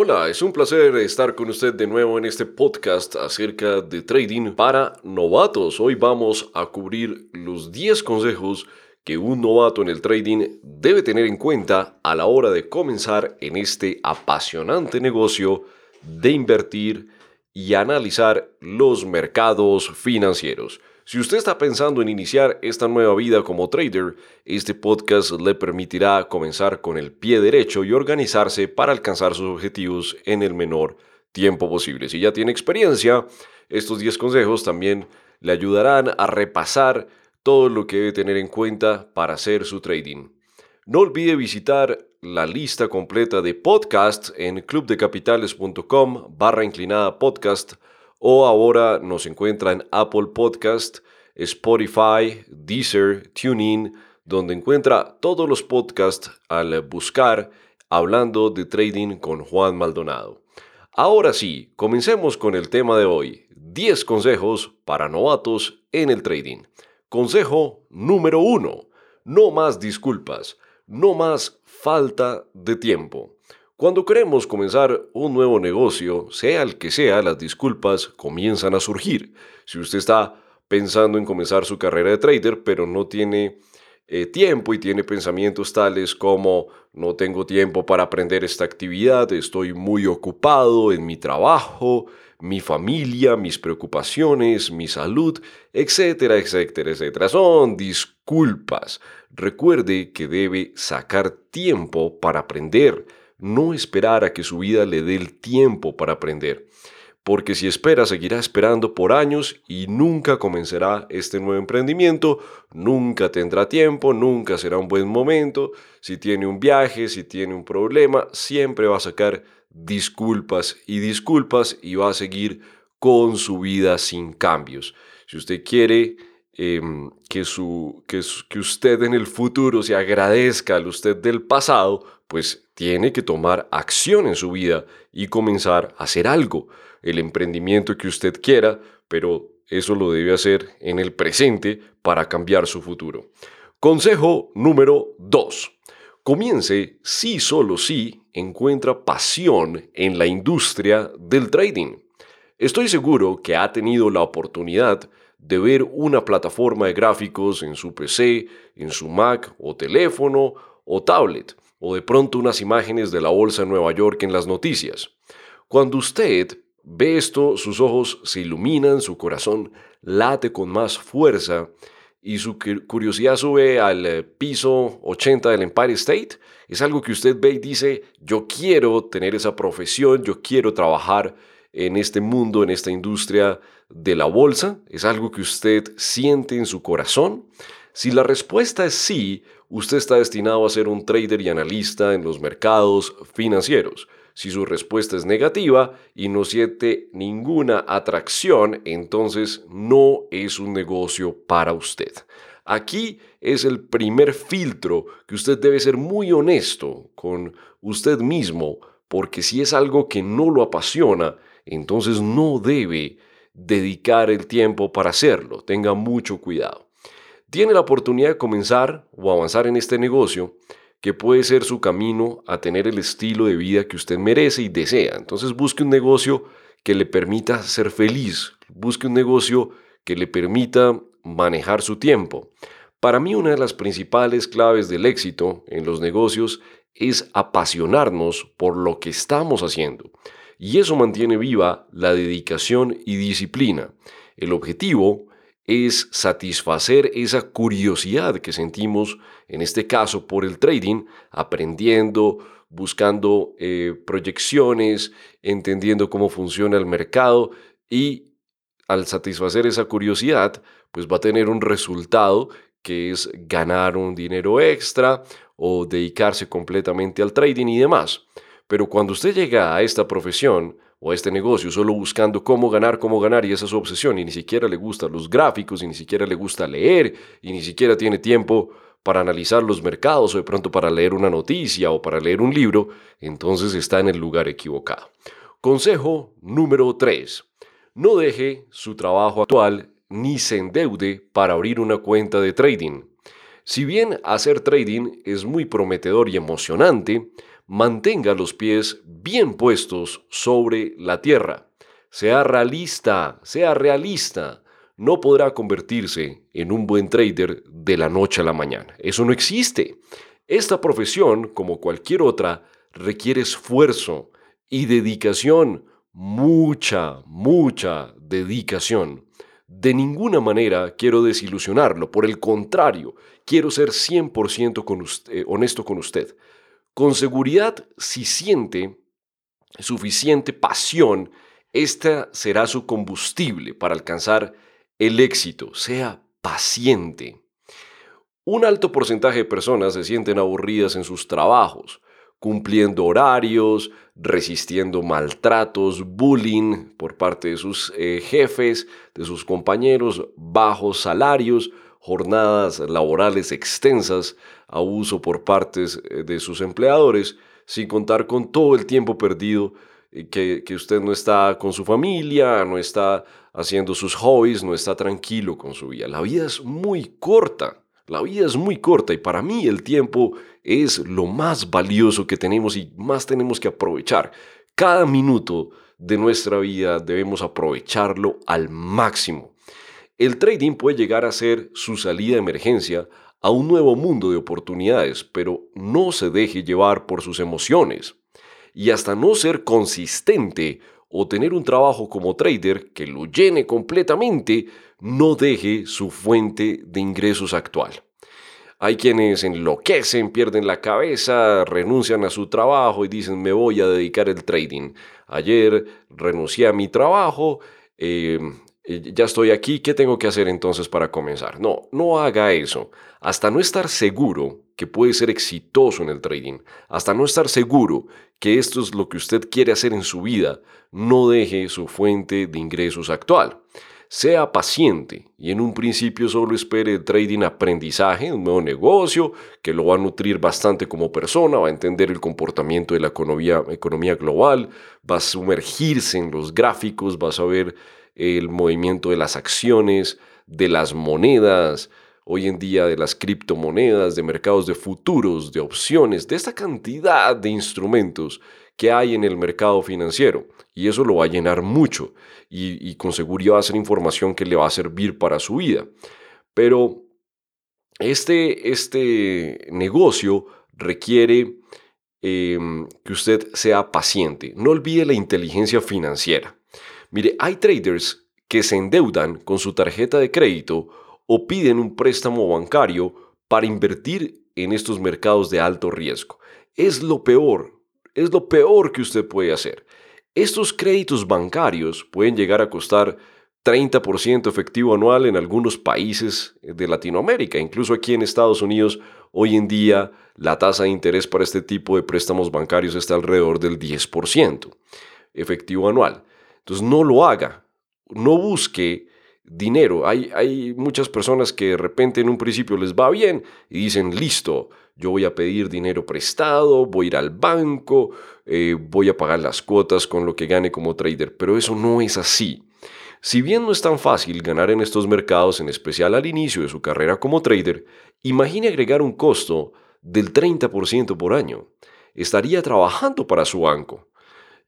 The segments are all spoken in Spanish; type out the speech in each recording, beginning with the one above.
Hola, es un placer estar con usted de nuevo en este podcast acerca de trading para novatos. Hoy vamos a cubrir los 10 consejos que un novato en el trading debe tener en cuenta a la hora de comenzar en este apasionante negocio de invertir y analizar los mercados financieros. Si usted está pensando en iniciar esta nueva vida como trader, este podcast le permitirá comenzar con el pie derecho y organizarse para alcanzar sus objetivos en el menor tiempo posible. Si ya tiene experiencia, estos 10 consejos también le ayudarán a repasar todo lo que debe tener en cuenta para hacer su trading. No olvide visitar la lista completa de podcasts en clubdecapitales.com barra inclinada podcast o ahora nos encuentra en Apple Podcast, Spotify, Deezer, TuneIn, donde encuentra todos los podcasts al buscar hablando de trading con Juan Maldonado. Ahora sí, comencemos con el tema de hoy, 10 consejos para novatos en el trading. Consejo número 1, no más disculpas no más falta de tiempo. Cuando queremos comenzar un nuevo negocio, sea el que sea, las disculpas comienzan a surgir. Si usted está pensando en comenzar su carrera de trader, pero no tiene eh, tiempo y tiene pensamientos tales como no tengo tiempo para aprender esta actividad, estoy muy ocupado en mi trabajo, mi familia, mis preocupaciones, mi salud, etcétera, etcétera, etcétera. Son disculpas. Recuerde que debe sacar tiempo para aprender, no esperar a que su vida le dé el tiempo para aprender. Porque si espera, seguirá esperando por años y nunca comenzará este nuevo emprendimiento, nunca tendrá tiempo, nunca será un buen momento. Si tiene un viaje, si tiene un problema, siempre va a sacar disculpas y disculpas y va a seguir con su vida sin cambios. Si usted quiere em, que, su, que, que usted en el futuro se agradezca al usted del pasado, pues tiene que tomar acción en su vida y comenzar a hacer algo, el emprendimiento que usted quiera, pero eso lo debe hacer en el presente para cambiar su futuro. Consejo número 2. Comience si solo si encuentra pasión en la industria del trading. Estoy seguro que ha tenido la oportunidad de ver una plataforma de gráficos en su PC, en su Mac o teléfono o tablet, o de pronto unas imágenes de la bolsa de Nueva York en las noticias. Cuando usted ve esto, sus ojos se iluminan, su corazón late con más fuerza y su curiosidad sube al eh, piso 80 del Empire State, es algo que usted ve y dice, yo quiero tener esa profesión, yo quiero trabajar en este mundo, en esta industria de la bolsa, es algo que usted siente en su corazón. Si la respuesta es sí, usted está destinado a ser un trader y analista en los mercados financieros. Si su respuesta es negativa y no siente ninguna atracción, entonces no es un negocio para usted. Aquí es el primer filtro que usted debe ser muy honesto con usted mismo, porque si es algo que no lo apasiona, entonces no debe dedicar el tiempo para hacerlo. Tenga mucho cuidado. Tiene la oportunidad de comenzar o avanzar en este negocio que puede ser su camino a tener el estilo de vida que usted merece y desea. Entonces busque un negocio que le permita ser feliz, busque un negocio que le permita manejar su tiempo. Para mí una de las principales claves del éxito en los negocios es apasionarnos por lo que estamos haciendo. Y eso mantiene viva la dedicación y disciplina. El objetivo es satisfacer esa curiosidad que sentimos, en este caso por el trading, aprendiendo, buscando eh, proyecciones, entendiendo cómo funciona el mercado y al satisfacer esa curiosidad, pues va a tener un resultado que es ganar un dinero extra o dedicarse completamente al trading y demás. Pero cuando usted llega a esta profesión, o a este negocio solo buscando cómo ganar, cómo ganar y esa es su obsesión y ni siquiera le gustan los gráficos y ni siquiera le gusta leer y ni siquiera tiene tiempo para analizar los mercados o de pronto para leer una noticia o para leer un libro, entonces está en el lugar equivocado. Consejo número 3. No deje su trabajo actual ni se endeude para abrir una cuenta de trading. Si bien hacer trading es muy prometedor y emocionante, mantenga los pies bien puestos sobre la tierra. Sea realista, sea realista. No podrá convertirse en un buen trader de la noche a la mañana. Eso no existe. Esta profesión, como cualquier otra, requiere esfuerzo y dedicación, mucha, mucha dedicación. De ninguna manera quiero desilusionarlo, por el contrario, quiero ser 100% eh, honesto con usted. Con seguridad, si siente suficiente pasión, esta será su combustible para alcanzar el éxito. Sea paciente. Un alto porcentaje de personas se sienten aburridas en sus trabajos, cumpliendo horarios, resistiendo maltratos, bullying por parte de sus eh, jefes, de sus compañeros, bajos salarios, jornadas laborales extensas, abuso por parte eh, de sus empleadores, sin contar con todo el tiempo perdido eh, que, que usted no está con su familia, no está haciendo sus hobbies, no está tranquilo con su vida. La vida es muy corta. La vida es muy corta y para mí el tiempo es lo más valioso que tenemos y más tenemos que aprovechar. Cada minuto de nuestra vida debemos aprovecharlo al máximo. El trading puede llegar a ser su salida de emergencia a un nuevo mundo de oportunidades, pero no se deje llevar por sus emociones. Y hasta no ser consistente o tener un trabajo como trader que lo llene completamente, no deje su fuente de ingresos actual. Hay quienes enloquecen, pierden la cabeza, renuncian a su trabajo y dicen me voy a dedicar al trading. Ayer renuncié a mi trabajo, eh, ya estoy aquí, ¿qué tengo que hacer entonces para comenzar? No, no haga eso. Hasta no estar seguro que puede ser exitoso en el trading, hasta no estar seguro que esto es lo que usted quiere hacer en su vida, no deje su fuente de ingresos actual. Sea paciente y en un principio solo espere el trading aprendizaje, un nuevo negocio que lo va a nutrir bastante como persona, va a entender el comportamiento de la economía, economía global, va a sumergirse en los gráficos, va a saber el movimiento de las acciones, de las monedas, hoy en día de las criptomonedas, de mercados de futuros, de opciones, de esta cantidad de instrumentos que hay en el mercado financiero. Y eso lo va a llenar mucho y, con seguridad va a ser información que le va a servir para su vida. Pero este, este negocio requiere em, que usted sea paciente. No olvide la inteligencia financiera. Mire, hay traders que se endeudan con su tarjeta de crédito o piden un préstamo bancario para invertir en estos mercados de alto riesgo. Es lo peor es lo peor que usted puede hacer. Estos créditos bancarios pueden llegar a costar 30% efectivo anual en algunos países de Latinoamérica. Incluso aquí en Estados Unidos, hoy en día, la tasa de interés para este tipo de préstamos bancarios está alrededor del 10% efectivo anual. Entonces, no lo haga. No busque dinero. Hay, hay muchas personas que de repente en un principio les va bien y dicen, listo, yo voy a pedir dinero prestado, voy a ir al banco, eh, voy a pagar las cuotas con lo que gane como trader, pero eso no es así. Si bien no es tan fácil ganar en estos mercados, en especial al inicio de su carrera como trader, imagine agregar un costo del 30% por año. Estaría trabajando para su banco.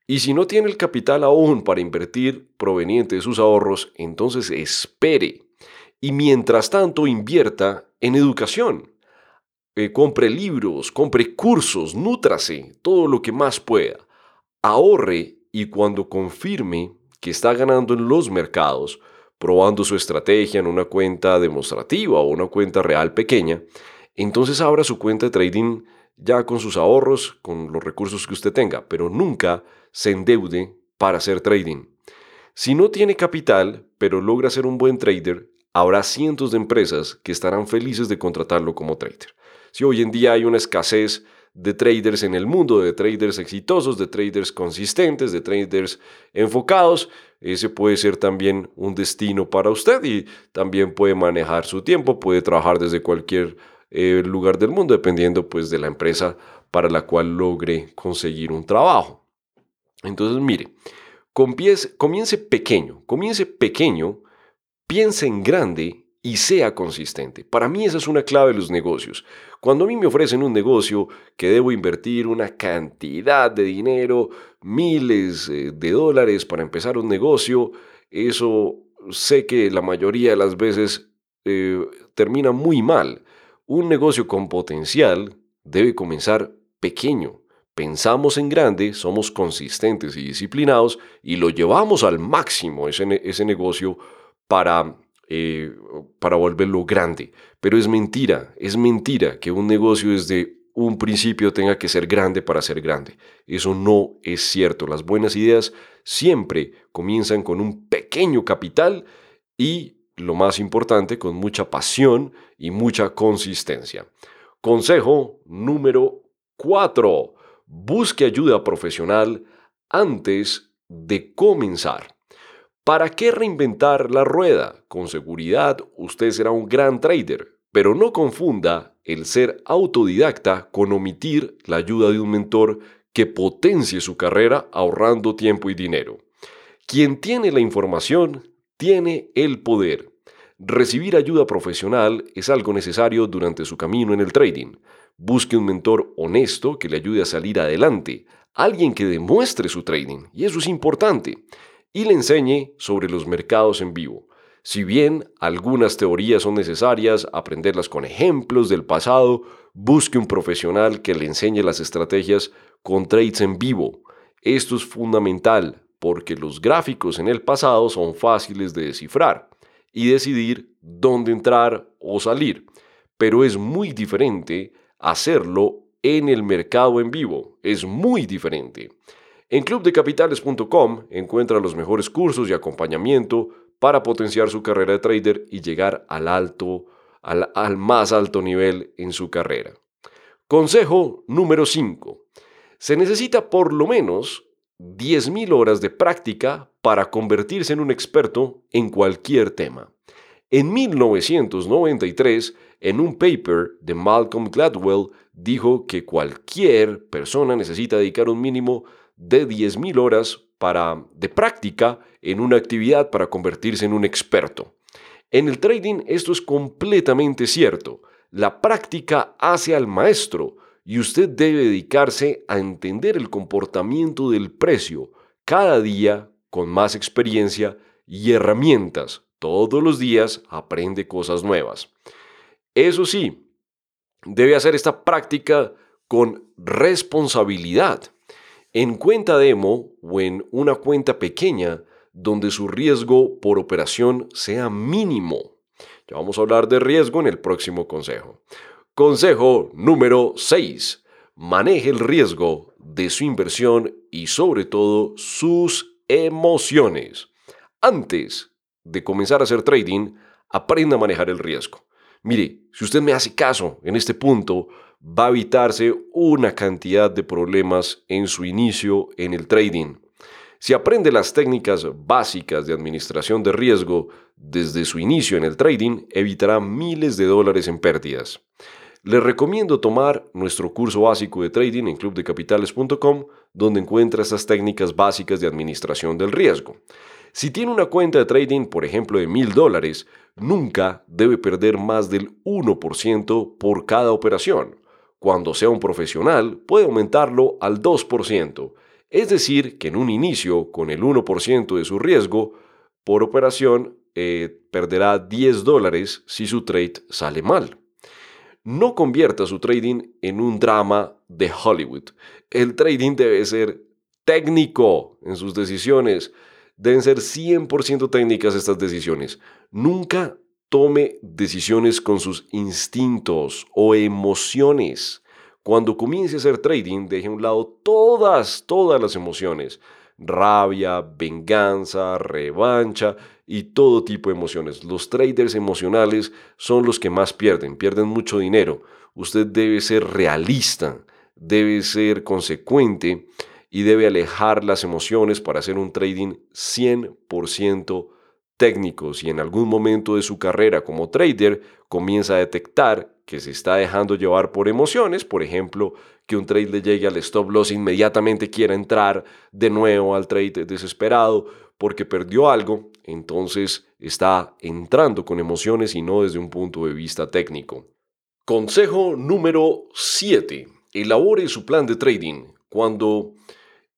Y si no tiene el capital aún para invertir proveniente de sus ahorros, entonces espere. Y mientras tanto invierta en educación. Eh, compre libros, compre cursos, nútrase, todo lo que más pueda. Ahorre y cuando confirme que está ganando en los mercados, probando su estrategia en una cuenta demostrativa o una cuenta real pequeña, entonces abra su cuenta de trading ya con sus ahorros, con los recursos que usted tenga, pero nunca se endeude para hacer trading. Si no tiene capital, pero logra ser un buen trader, habrá cientos de empresas que estarán felices de contratarlo como trader. Si hoy en día hay una escasez de traders en el mundo, de traders exitosos, de traders consistentes, de traders enfocados, ese puede ser también un destino para usted y también puede manejar su tiempo, puede trabajar desde cualquier eh, lugar del mundo, dependiendo pues de la empresa para la cual logre conseguir un trabajo. Entonces, mire, Comience, comience pequeño, comience pequeño, piense en grande y sea consistente. Para mí esa es una clave de los negocios. Cuando a mí me ofrecen un negocio que debo invertir una cantidad de dinero, miles eh, de dólares para empezar un negocio, eso sé que la mayoría de las veces eh, termina muy mal. Un negocio con potencial debe comenzar pequeño. Pensamos en grande, somos consistentes y disciplinados y lo llevamos al máximo ese, negocio para eh, para volverlo grande. Pero es mentira, es mentira que un negocio desde un principio tenga que ser grande para ser grande. Eso no es cierto. Las buenas ideas siempre comienzan con un pequeño capital y, lo más importante, con mucha pasión y mucha consistencia. Consejo número 4. Busque ayuda profesional antes de comenzar. ¿Para qué reinventar la rueda? Con seguridad usted será un gran trader, pero no confunda el ser autodidacta con omitir la ayuda de un mentor que potencie su carrera ahorrando tiempo y dinero. Quien tiene la información tiene el poder. Recibir ayuda profesional es algo necesario durante su camino en el trading. Busque un mentor honesto que le ayude a salir adelante, alguien que demuestre su trading, y eso es importante y le enseñe sobre los mercados en vivo. Si bien algunas teorías son necesarias, aprenderlas con ejemplos del pasado, busque un profesional que le enseñe las estrategias con trades en vivo. Esto es fundamental porque los gráficos en el pasado son fáciles de descifrar y decidir dónde entrar o salir, pero es muy diferente hacerlo en el mercado en vivo, es muy diferente. En clubdecapitales.com encuentra los mejores cursos y acompañamiento para potenciar su carrera de trader y llegar al alto, al, al más alto nivel en su carrera. Consejo número 5. Se necesita por lo menos 10.000 horas de práctica para convertirse en un experto en cualquier tema. En 1993, en un paper de Malcolm Gladwell, dijo que cualquier persona necesita dedicar un mínimo de 10.000 horas para, de práctica en una actividad para convertirse en un experto. En el trading esto es completamente cierto. La práctica hace al maestro y usted debe dedicarse a entender el comportamiento del precio cada día con más experiencia y herramientas. Todos los días aprende cosas nuevas. Eso sí, debe hacer esta práctica con responsabilidad en cuenta demo o en una cuenta pequeña donde su riesgo por operación sea mínimo. Ya vamos a hablar de riesgo en el próximo consejo. Consejo número 6. Maneje el riesgo de su inversión y sobre todo sus emociones. Antes de comenzar a hacer trading, aprenda a manejar el riesgo. Mire, si usted me hace caso en este punto, va a evitarse una cantidad de problemas en su inicio en el trading. Si aprende las técnicas básicas de administración de riesgo desde su inicio en el trading, evitará miles de dólares en pérdidas. Le recomiendo tomar nuestro curso básico de trading en clubdecapitales.com, donde encuentra estas técnicas básicas de administración del riesgo. Si tiene una cuenta de trading, por ejemplo, de mil dólares, nunca debe perder más del 1% por cada operación. Cuando sea un profesional, puede aumentarlo al 2%, es decir, que en un inicio, con el 1% de su riesgo por operación, eh, perderá 10 dólares si su trade sale mal. No convierta su trading en un drama de Hollywood. El trading debe ser técnico en sus decisiones. Deben ser 100% técnicas estas decisiones. Nunca tome decisiones con sus instintos o emociones. Cuando comience a hacer trading, deje a un lado todas, todas las emociones. Rabia, venganza, revancha y todo tipo de emociones. Los traders emocionales son los que más pierden, pierden mucho dinero. Usted debe ser realista, debe ser consecuente y debe alejar las emociones para hacer un trading 100% técnico. Si en algún momento de su carrera como trader comienza a detectar que se está dejando llevar por emociones, por ejemplo, que un trade le llegue al stop loss inmediatamente quiera entrar de nuevo al trade desesperado porque perdió algo, entonces está entrando con emociones y no desde un punto de vista técnico. Consejo número 7. Elabore su plan de trading. Cuando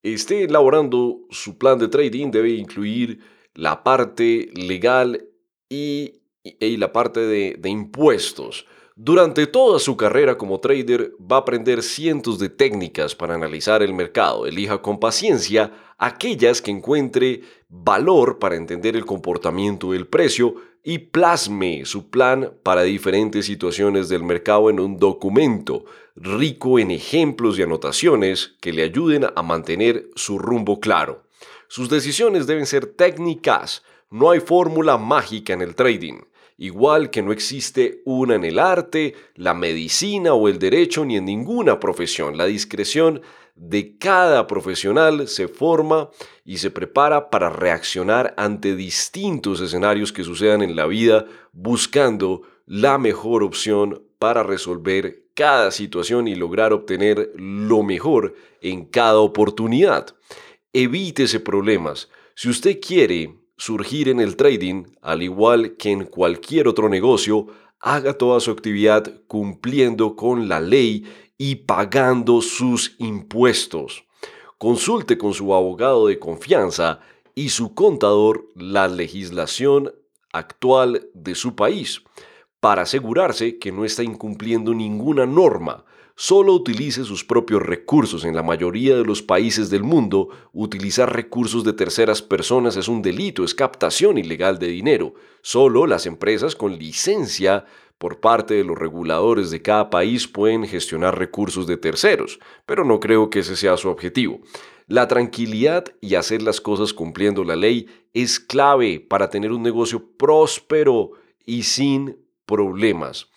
esté elaborando su plan de trading debe incluir la parte legal y, la parte de, impuestos. Durante toda su carrera como trader va a aprender cientos de técnicas para analizar el mercado. Elija con paciencia aquellas que encuentre valor para entender el comportamiento del precio y plasme su plan para diferentes situaciones del mercado en un documento rico en ejemplos y anotaciones que le ayuden a mantener su rumbo claro. Sus decisiones deben ser técnicas, no hay fórmula mágica en el trading igual que no existe una en el arte, la medicina o el derecho ni en ninguna profesión. La discreción de cada profesional se forma y se prepara para reaccionar ante distintos escenarios que sucedan en la vida buscando la mejor opción para resolver cada situación y lograr obtener lo mejor en cada oportunidad. Evítese problemas. Si usted quiere surgir en el trading, al igual que en cualquier otro negocio, haga toda su actividad cumpliendo con la ley y pagando sus impuestos. Consulte con su abogado de confianza y su contador la legislación actual de su país para asegurarse que no está incumpliendo ninguna norma solo utilice sus propios recursos. En la mayoría de los países del mundo, utilizar recursos de terceras personas es un delito, es captación ilegal de dinero. Solo las empresas con licencia por parte de los reguladores de cada país pueden gestionar recursos de terceros, pero no creo que ese sea su objetivo. La tranquilidad y hacer las cosas cumpliendo la ley es clave para tener un negocio próspero y sin problemas.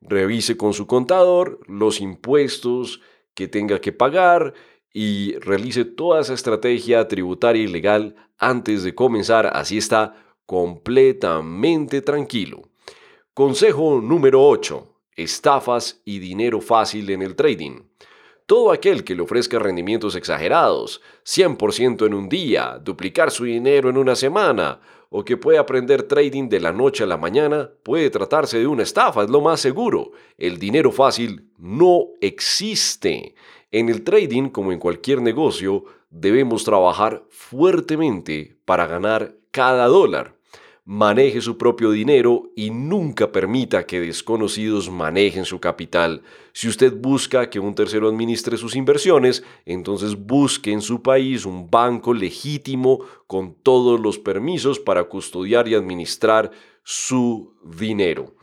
Revise con su contador los impuestos que tenga que pagar y realice toda esa estrategia tributaria y legal antes de comenzar, así está completamente tranquilo. Consejo número 8. Estafas y dinero fácil en el trading. Todo aquel que le ofrezca rendimientos exagerados, 100% en un día, duplicar su dinero en una semana o que puede aprender trading de la noche a la mañana, puede tratarse de una estafa, es lo más seguro. El dinero fácil no existe. En el trading, como en cualquier negocio, debemos trabajar fuertemente para ganar cada dólar maneje su propio dinero y nunca permita que desconocidos manejen su capital. Si usted busca que un tercero administre sus inversiones, entonces busque en su país un banco legítimo con todos los permisos para custodiar y administrar su dinero.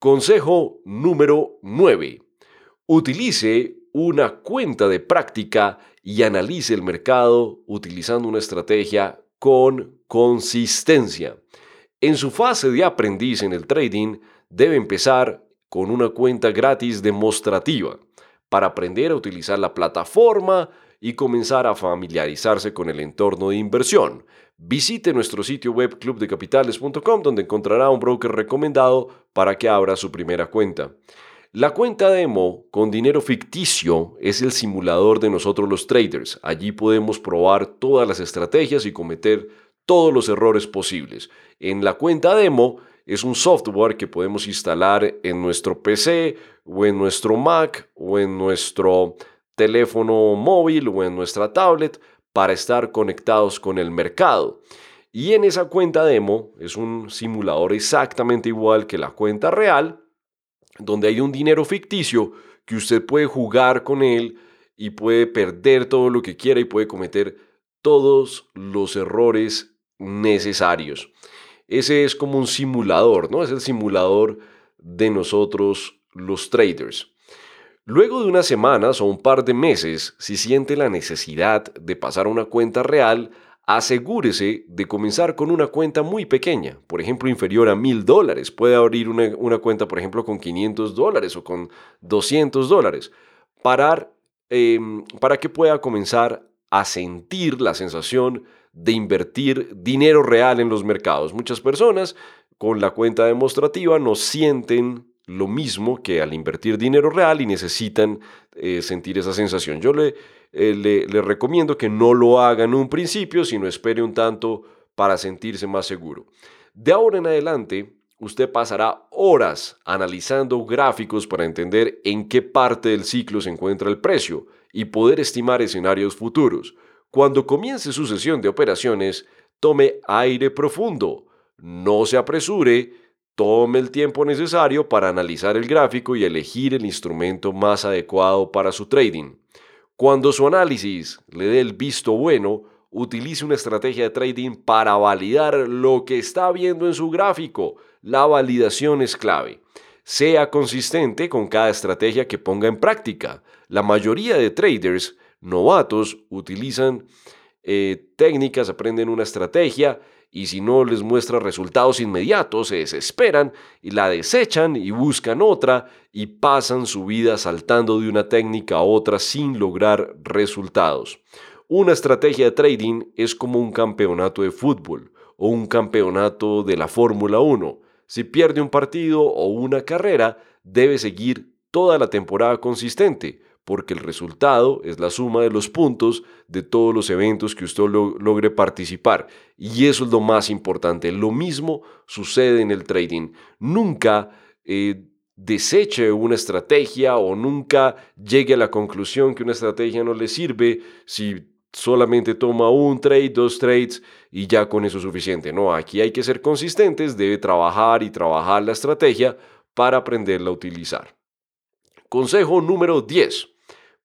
Consejo número 9. Utilice una cuenta de práctica y analice el mercado utilizando una estrategia con consistencia. En su fase de aprendiz en el trading, debe empezar con una cuenta gratis demostrativa para aprender a utilizar la plataforma y comenzar a familiarizarse con el entorno de inversión. Visite nuestro sitio web clubdecapitales.com donde encontrará un broker recomendado para que abra su primera cuenta. La cuenta demo con dinero ficticio es el simulador de nosotros los traders. Allí podemos probar todas las estrategias y cometer todos los errores posibles. En la cuenta demo es un software que podemos instalar en nuestro PC o en nuestro Mac o en nuestro teléfono móvil o en nuestra tablet para estar conectados con el mercado. Y en esa cuenta demo es un simulador exactamente igual que la cuenta real, donde hay un dinero ficticio que usted puede jugar con él y puede perder todo lo que quiera y puede cometer todos los errores necesarios. Ese es como un simulador, ¿no? Es el simulador de nosotros los traders. Luego de unas semanas o un par de meses, si siente la necesidad de pasar a una cuenta real, asegúrese de comenzar con una cuenta muy pequeña, por ejemplo, inferior a mil dólares. Puede abrir una, cuenta, por ejemplo, con 500 dólares o con 200 dólares, em, para que pueda comenzar a sentir la sensación de invertir dinero real en los mercados. Muchas personas con la cuenta demostrativa no sienten lo mismo que al invertir dinero real y necesitan eh, sentir esa sensación. Yo le, eh, le, le recomiendo que no lo haga en un principio, sino espere un tanto para sentirse más seguro. De ahora en adelante, usted pasará horas analizando gráficos para entender en qué parte del ciclo se encuentra el precio y poder estimar escenarios futuros. Cuando comience su sesión de operaciones, tome aire profundo, no se apresure, tome el tiempo necesario para analizar el gráfico y elegir el instrumento más adecuado para su trading. Cuando su análisis le dé el visto bueno, utilice una estrategia de trading para validar lo que está viendo en su gráfico. La validación es clave. Sea consistente con cada estrategia que ponga en práctica. La mayoría de traders novatos utilizan eh, técnicas, aprenden una estrategia y si no les muestra resultados inmediatos, se desesperan y la desechan y buscan otra y pasan su vida saltando de una técnica a otra sin lograr resultados. Una estrategia de trading es como un campeonato de fútbol o un campeonato de la Fórmula 1. Si pierde un partido o una carrera, debe seguir toda la temporada consistente, porque el resultado es la suma de los puntos de todos los eventos que usted logre participar. Y eso es lo más importante. Lo mismo sucede en el trading. Nunca eh, deseche una estrategia o nunca llegue a la conclusión que una estrategia no le sirve si solamente toma un trade, dos trades y ya con eso es suficiente. No, aquí hay que ser consistentes, debe trabajar y trabajar la estrategia para aprenderla a utilizar. Consejo número 10.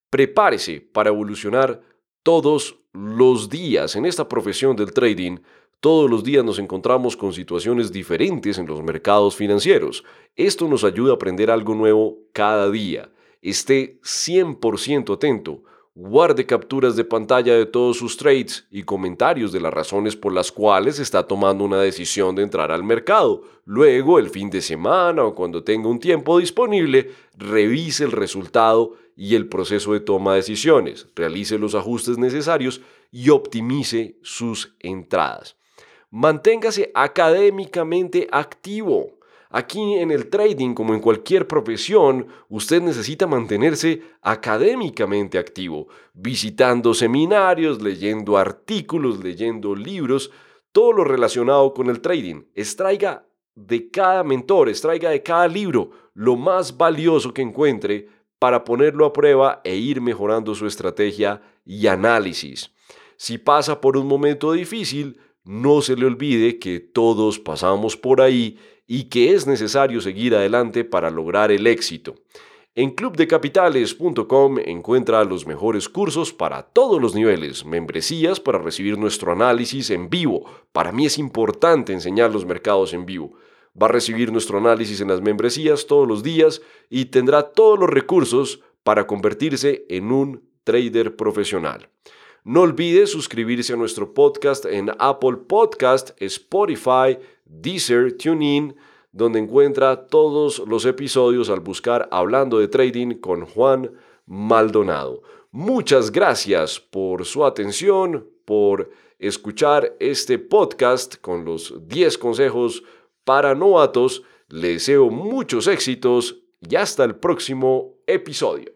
Prepárese para evolucionar todos los días. En esta profesión del trading, todos los días nos encontramos con situaciones diferentes en los mercados financieros. Esto nos ayuda a aprender algo nuevo cada día. Esté 100% atento. Guarde capturas de pantalla de todos sus trades y comentarios de las razones por las cuales está tomando una decisión de entrar al mercado. Luego, el fin de semana o cuando tenga un tiempo disponible, revise el resultado y el proceso de toma de decisiones, realice los ajustes necesarios y optimice sus entradas. Manténgase académicamente activo. Aquí en el trading, como en cualquier profesión, usted necesita mantenerse académicamente activo, visitando seminarios, leyendo artículos, leyendo libros, todo lo relacionado con el trading. Extraiga de cada mentor, extraiga de cada libro lo más valioso que encuentre para ponerlo a prueba e ir mejorando su estrategia y análisis. Si pasa por un momento difícil, no se le olvide que todos pasamos por ahí y que es necesario seguir adelante para lograr el éxito. En clubdecapitales.com encuentra los mejores cursos para todos los niveles, membresías para recibir nuestro análisis en vivo. Para mí es importante enseñar los mercados en vivo va a recibir nuestro análisis en las membresías todos los días y tendrá todos los recursos para convertirse en un trader profesional. No olvide suscribirse a nuestro podcast en Apple Podcast, Spotify, Deezer, TuneIn, donde encuentra todos los episodios al buscar Hablando de Trading con Juan Maldonado. Muchas gracias por su atención, por escuchar este podcast con los 10 consejos para novatos. Les deseo muchos éxitos y hasta el próximo episodio.